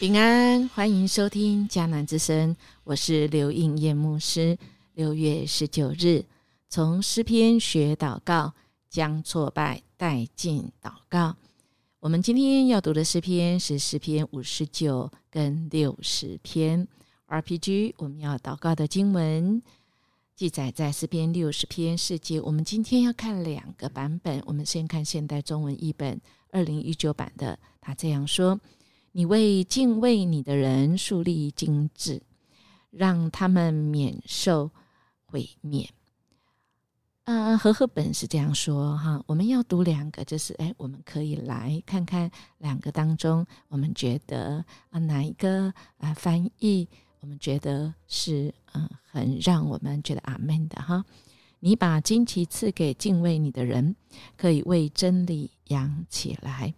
平安，欢迎收听迦南之声，我是刘应叶牧师。六月十九日，从诗篇学祷告，将挫败带进祷告。我们今天要读的诗篇是诗篇五十九跟六十篇。RPG，我们要祷告的经文记载在诗篇六十篇世界。我们今天要看两个版本，我们先看现代中文译本二零一九版的，他这样说。你为敬畏你的人树立精致，让他们免受毁灭。呃，和合本是这样说哈。我们要读两个，就是哎，我们可以来看看两个当中，我们觉得啊哪一个啊翻译，我们觉得是嗯很让我们觉得阿门的哈。你把旌旗赐给敬畏你的人，可以为真理扬起来。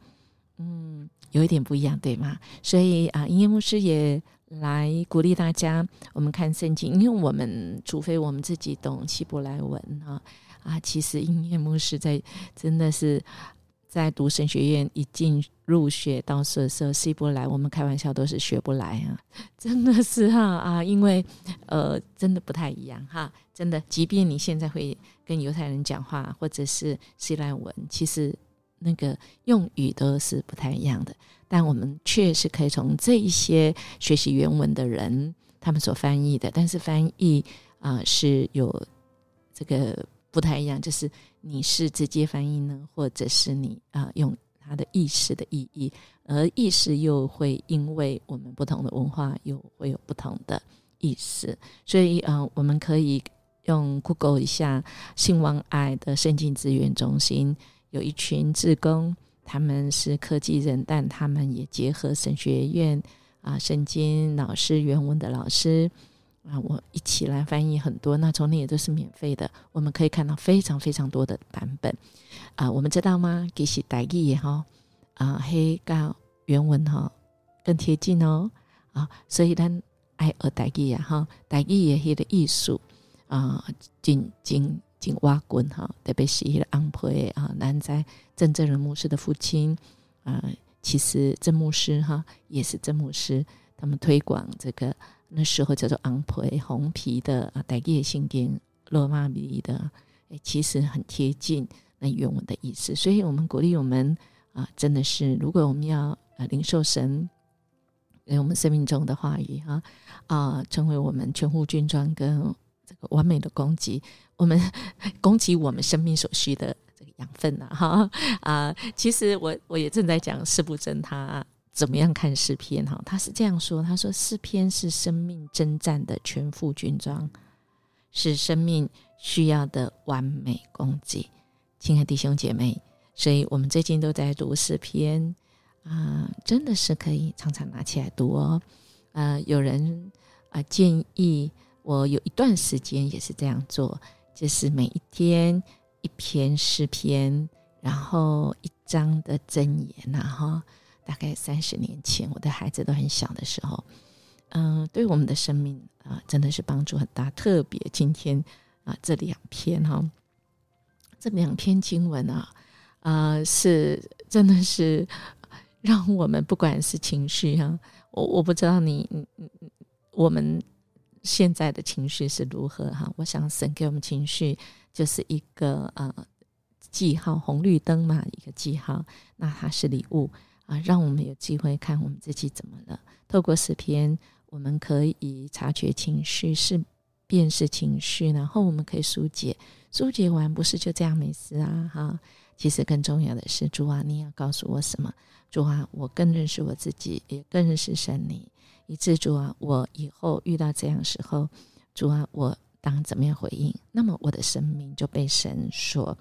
嗯。有一点不一样，对吗？所以啊，音乐牧师也来鼓励大家，我们看圣经，因为我们除非我们自己懂希伯来文啊啊，其实音乐牧师在真的是在读神学院一进入学到时候，希伯来我们开玩笑都是学不来啊，真的是哈啊，因为呃，真的不太一样哈，真的，即便你现在会跟犹太人讲话，或者是希腊文，其实。那个用语都是不太一样的，但我们确实可以从这一些学习原文的人他们所翻译的，但是翻译啊是有这个不太一样，就是你是直接翻译呢，或者是你啊用它的意识的意义，而意识又会因为我们不同的文化又会有不同的意思，所以啊我们可以用 Google 一下信望爱的圣经资源中心。有一群志工，他们是科技人，但他们也结合神学院啊、圣经老师、原文的老师啊，我一起来翻译很多。那从那也都是免费的，我们可以看到非常非常多的版本啊。我们知道吗？其实代译哈啊，黑告原文哈更贴近哦啊，所以咱爱学代译呀哈，代译也黑的艺术啊，进进。经挖滚哈，特别是安培啊，南在郑正仁牧师的父亲啊，其实郑牧师哈也是郑牧师，他们推广这个那时候叫做安培红皮的啊，带叶性典罗马米的，哎，其实很贴近那原文的意思，所以我们鼓励我们啊，真的是如果我们要呃领受神给我们生命中的话语哈啊，成为我们全副军装跟。这个完美的供给，我们 供给我们生命所需的这个养分呐，哈啊！其实我我也正在讲四不真他怎么样看诗篇哈，他是这样说，他说诗篇是生命征战的全副军装，是生命需要的完美供给。亲爱的弟兄姐妹，所以我们最近都在读诗篇啊，真的是可以常常拿起来读哦。呃，有人啊建议。我有一段时间也是这样做，就是每一天一篇诗篇，然后一章的箴言呐，哈，大概三十年前，我的孩子都很小的时候，嗯，对我们的生命啊，真的是帮助很大。特别今天啊，这两篇哈，这两篇经文啊，啊，是真的是让我们不管是情绪啊，我我不知道你，嗯嗯嗯，我们。现在的情绪是如何哈？我想神给我们情绪就是一个呃记号，红绿灯嘛，一个记号。那它是礼物啊，让我们有机会看我们自己怎么了。透过诗篇，我们可以察觉情绪，是辨识情绪，然后我们可以疏解。疏解完不是就这样没事啊？哈，其实更重要的是，主啊，你要告诉我什么？主啊，我更认识我自己，也更认识神你。以致主啊，我以后遇到这样时候，主啊，我当怎么样回应？那么我的生命就被神所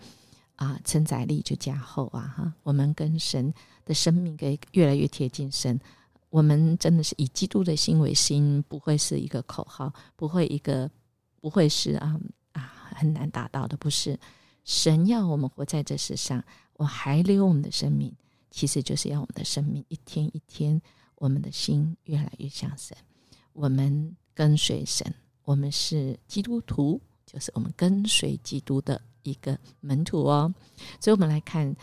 啊承载力就加厚啊哈！我们跟神的生命给越来越贴近神，我们真的是以基督的心为心，不会是一个口号，不会一个不会是啊啊很难达到的，不是神要我们活在这世上，我还留我们的生命，其实就是要我们的生命一天一天。我们的心越来越像神，我们跟随神，我们是基督徒，就是我们跟随基督的一个门徒哦。所以，我们来看，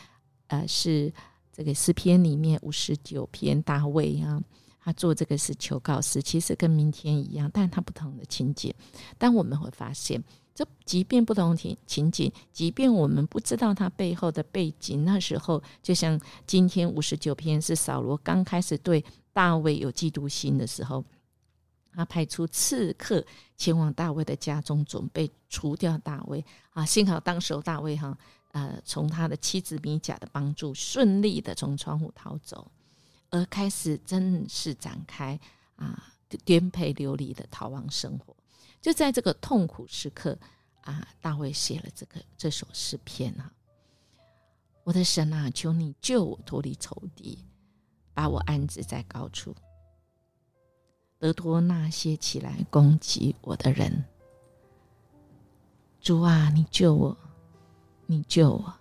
呃，是这个诗篇里面五十九篇大卫啊，他做这个是求告诗，其实跟明天一样，但他不同的情节。但我们会发现，这即便不同情情景，即便我们不知道他背后的背景，那时候就像今天五十九篇是扫罗刚开始对大卫有嫉妒心的时候，他派出刺客前往大卫的家中，准备除掉大卫。啊，幸好当时大卫哈，呃，从他的妻子米甲的帮助，顺利的从窗户逃走。而开始正式展开啊颠沛流离的逃亡生活，就在这个痛苦时刻啊，大卫写了这个这首诗篇啊，我的神啊，求你救我脱离仇敌，把我安置在高处，得脱那些起来攻击我的人。主啊，你救我，你救我，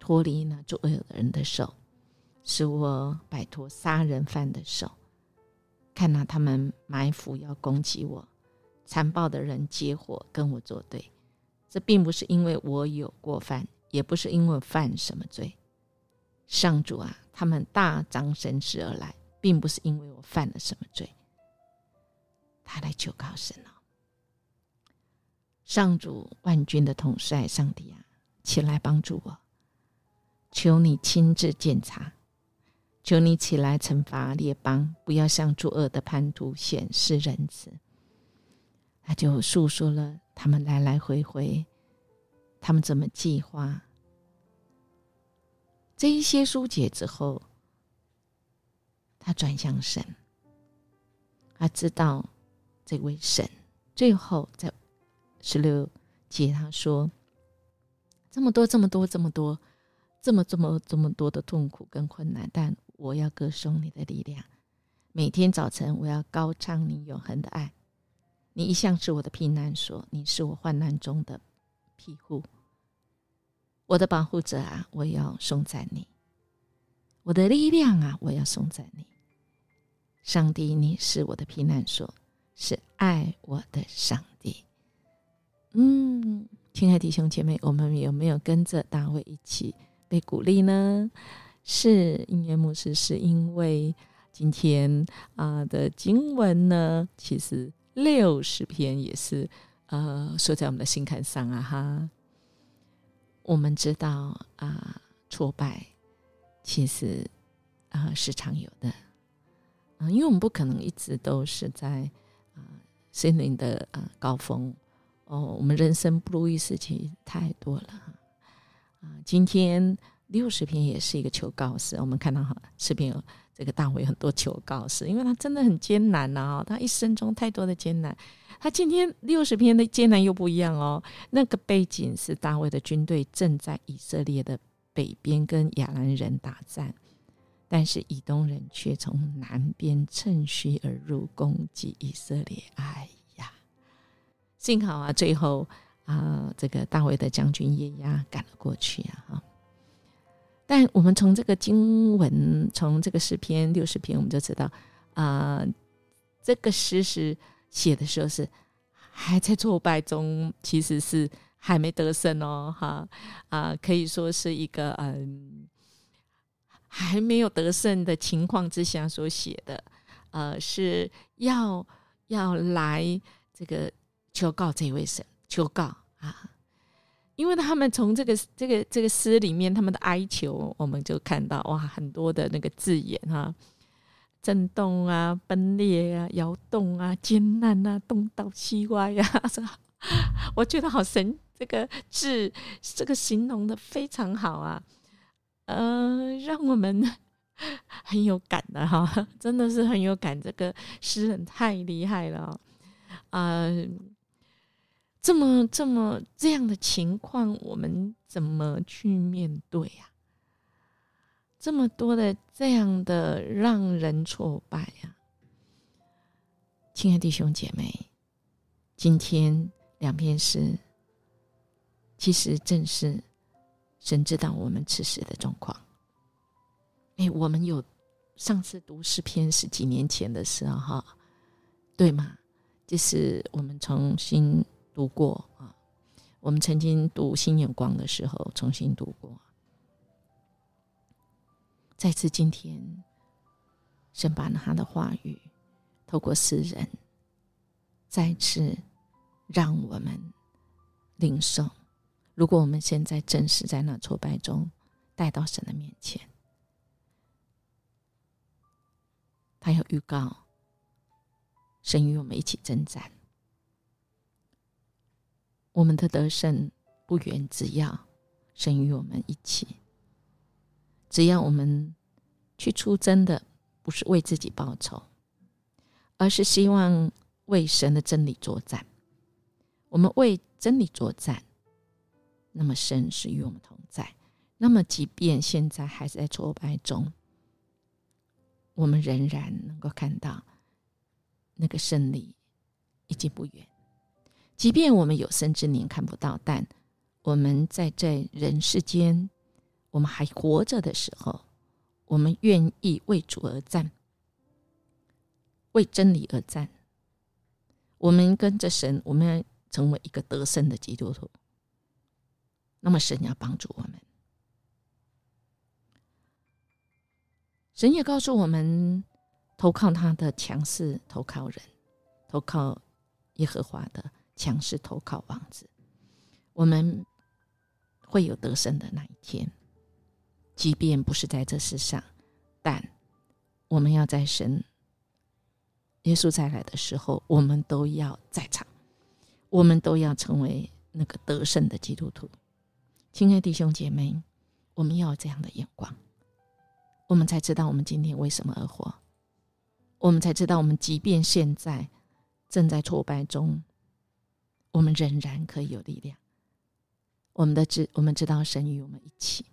脱离那作恶的人的手。使我摆脱杀人犯的手，看到他们埋伏要攻击我，残暴的人结伙跟我作对。这并不是因为我有过犯，也不是因为犯什么罪。上主啊，他们大张声势而来，并不是因为我犯了什么罪。他来求告神了。上主万军的统帅，上帝啊，起来帮助我，求你亲自检查。求你起来惩罚列邦，不要向作恶的叛徒显示仁慈。他就诉说了他们来来回回，他们怎么计划。这一些疏解之后，他转向神，他知道这位神。最后在十六节他说：“这么多，这么多，这么多，这么这么这么多的痛苦跟困难，但。”我要歌颂你的力量，每天早晨我要高唱你永恒的爱。你一向是我的避难所，你是我患难中的庇护，我的保护者啊！我要颂赞你，我的力量啊！我要颂赞你，上帝，你是我的避难所，是爱我的上帝。嗯，亲爱的弟兄姐妹，我们有没有跟着大卫一起被鼓励呢？是音乐牧师，是因为今天啊的经文呢，其实六十篇也是呃说在我们的心坎上啊哈。我们知道啊，挫败其实啊是常有的啊，因为我们不可能一直都是在啊心灵的啊高峰哦，我们人生不如意事情太多了啊，今天。六十篇也是一个求告示，我们看到哈视频有这个大卫很多求告是，因为他真的很艰难呐，他一生中太多的艰难。他今天六十篇的艰难又不一样哦，那个背景是大卫的军队正在以色列的北边跟亚兰人打战，但是以东人却从南边趁虚而入攻击以色列。哎呀，幸好啊，最后啊，这个大卫的将军耶押赶了过去啊，哈。但我们从这个经文，从这个诗篇六十篇，我们就知道，啊，这个诗是写的时候是还在挫败中，其实是还没得胜哦，哈啊，可以说是一个嗯还没有得胜的情况之下所写的，呃，是要要来这个求告这位神，求告啊。因为他们从这个这个这个诗里面，他们的哀求，我们就看到哇，很多的那个字眼哈，震动啊，崩裂啊，摇动啊，艰难啊，东倒西歪呀，我觉得好神，这个字这个形容的非常好啊，呃，让我们 很有感的哈，真的是很有感，这个诗人太厉害了啊。这么这么这样的情况，我们怎么去面对呀？这么多的这样的让人挫败呀！亲爱的弟兄姐妹，今天两篇诗，其实正是神知道我们此时的状况。哎，我们有上次读诗篇是几年前的事啊，哈，对吗？就是我们重新。读过啊，我们曾经读《新眼光》的时候，重新读过。再次今天，神把他的话语透过诗人，再次让我们领受。如果我们现在正是在那挫败中，带到神的面前，他要预告，神与我们一起征战，我们的得胜不远，只要神与我们一起，只要我们去出征的不是为自己报仇，而是希望为神的真理作战。我们为真理作战。那么神是与我们同在，那么即便现在还是在挫败中，我们仍然能够看到那个胜利已经不远。即便我们有生之年看不到，但我们在这人世间，我们还活着的时候，我们愿意为主而战，为真理而战。我们跟着神，我们要成为一个得胜的基督徒。那么神要帮助我们，神也告诉我们：投靠他的强势，投靠人；投靠耶和华的强势，投靠王子。我们会有得胜的那一天，即便不是在这世上，但我们要在神耶稣再来的时候，我们都要在场，我们都要成为那个得胜的基督徒。亲爱弟兄姐妹，我们要这样的眼光，我们才知道我们今天为什么而活。我们才知道，我们即便现在正在挫败中，我们仍然可以有力量。我们的知，我们知道神与我们一起，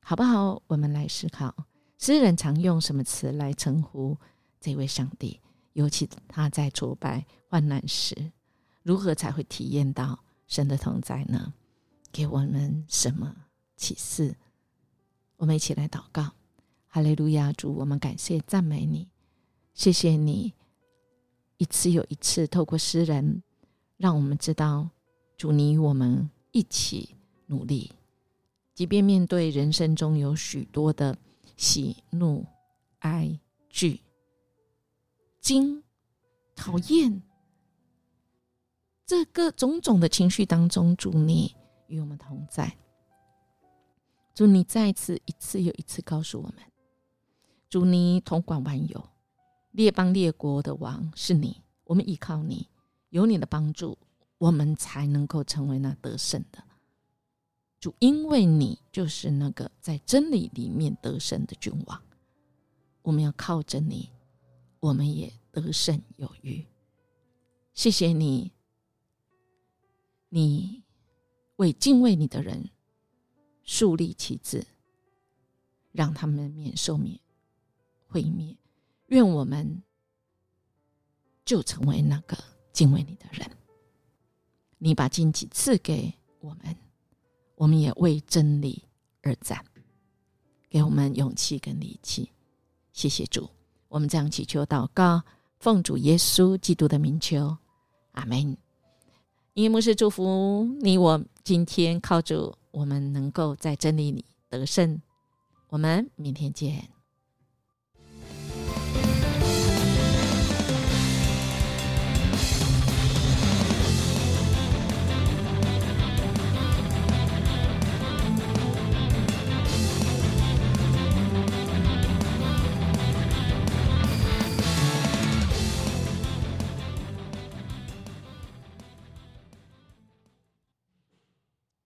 好不好？我们来思考，诗人常用什么词来称呼这位上帝？尤其他在挫败患难时，如何才会体验到神的同在呢？给我们什么启示？我们一起来祷告，哈利路亚！主，我们感谢赞美你，谢谢你一次又一次透过诗人，让我们知道主，你与我们一起努力，即便面对人生中有许多的喜怒哀惧、惊、讨厌，这个种种的情绪当中，主你。与我们同在，祝你再次一次又一次告诉我们，祝你统管万有，列邦列国的王是你，我们依靠你，有你的帮助，我们才能够成为那得胜的主，因为你就是那个在真理里面得胜的君王，我们要靠着你，我们也得胜有余。谢谢你，你。为敬畏你的人树立旗帜，让他们免受灭毁灭。愿我们就成为那个敬畏你的人。你把荆棘赐给我们，我们也为真理而战，给我们勇气跟力气。谢谢主，我们这样祈求祷告，奉主耶稣基督的名求，阿门。因为牧师祝福你我。今天靠着我们能够在真理里得胜，我们明天见。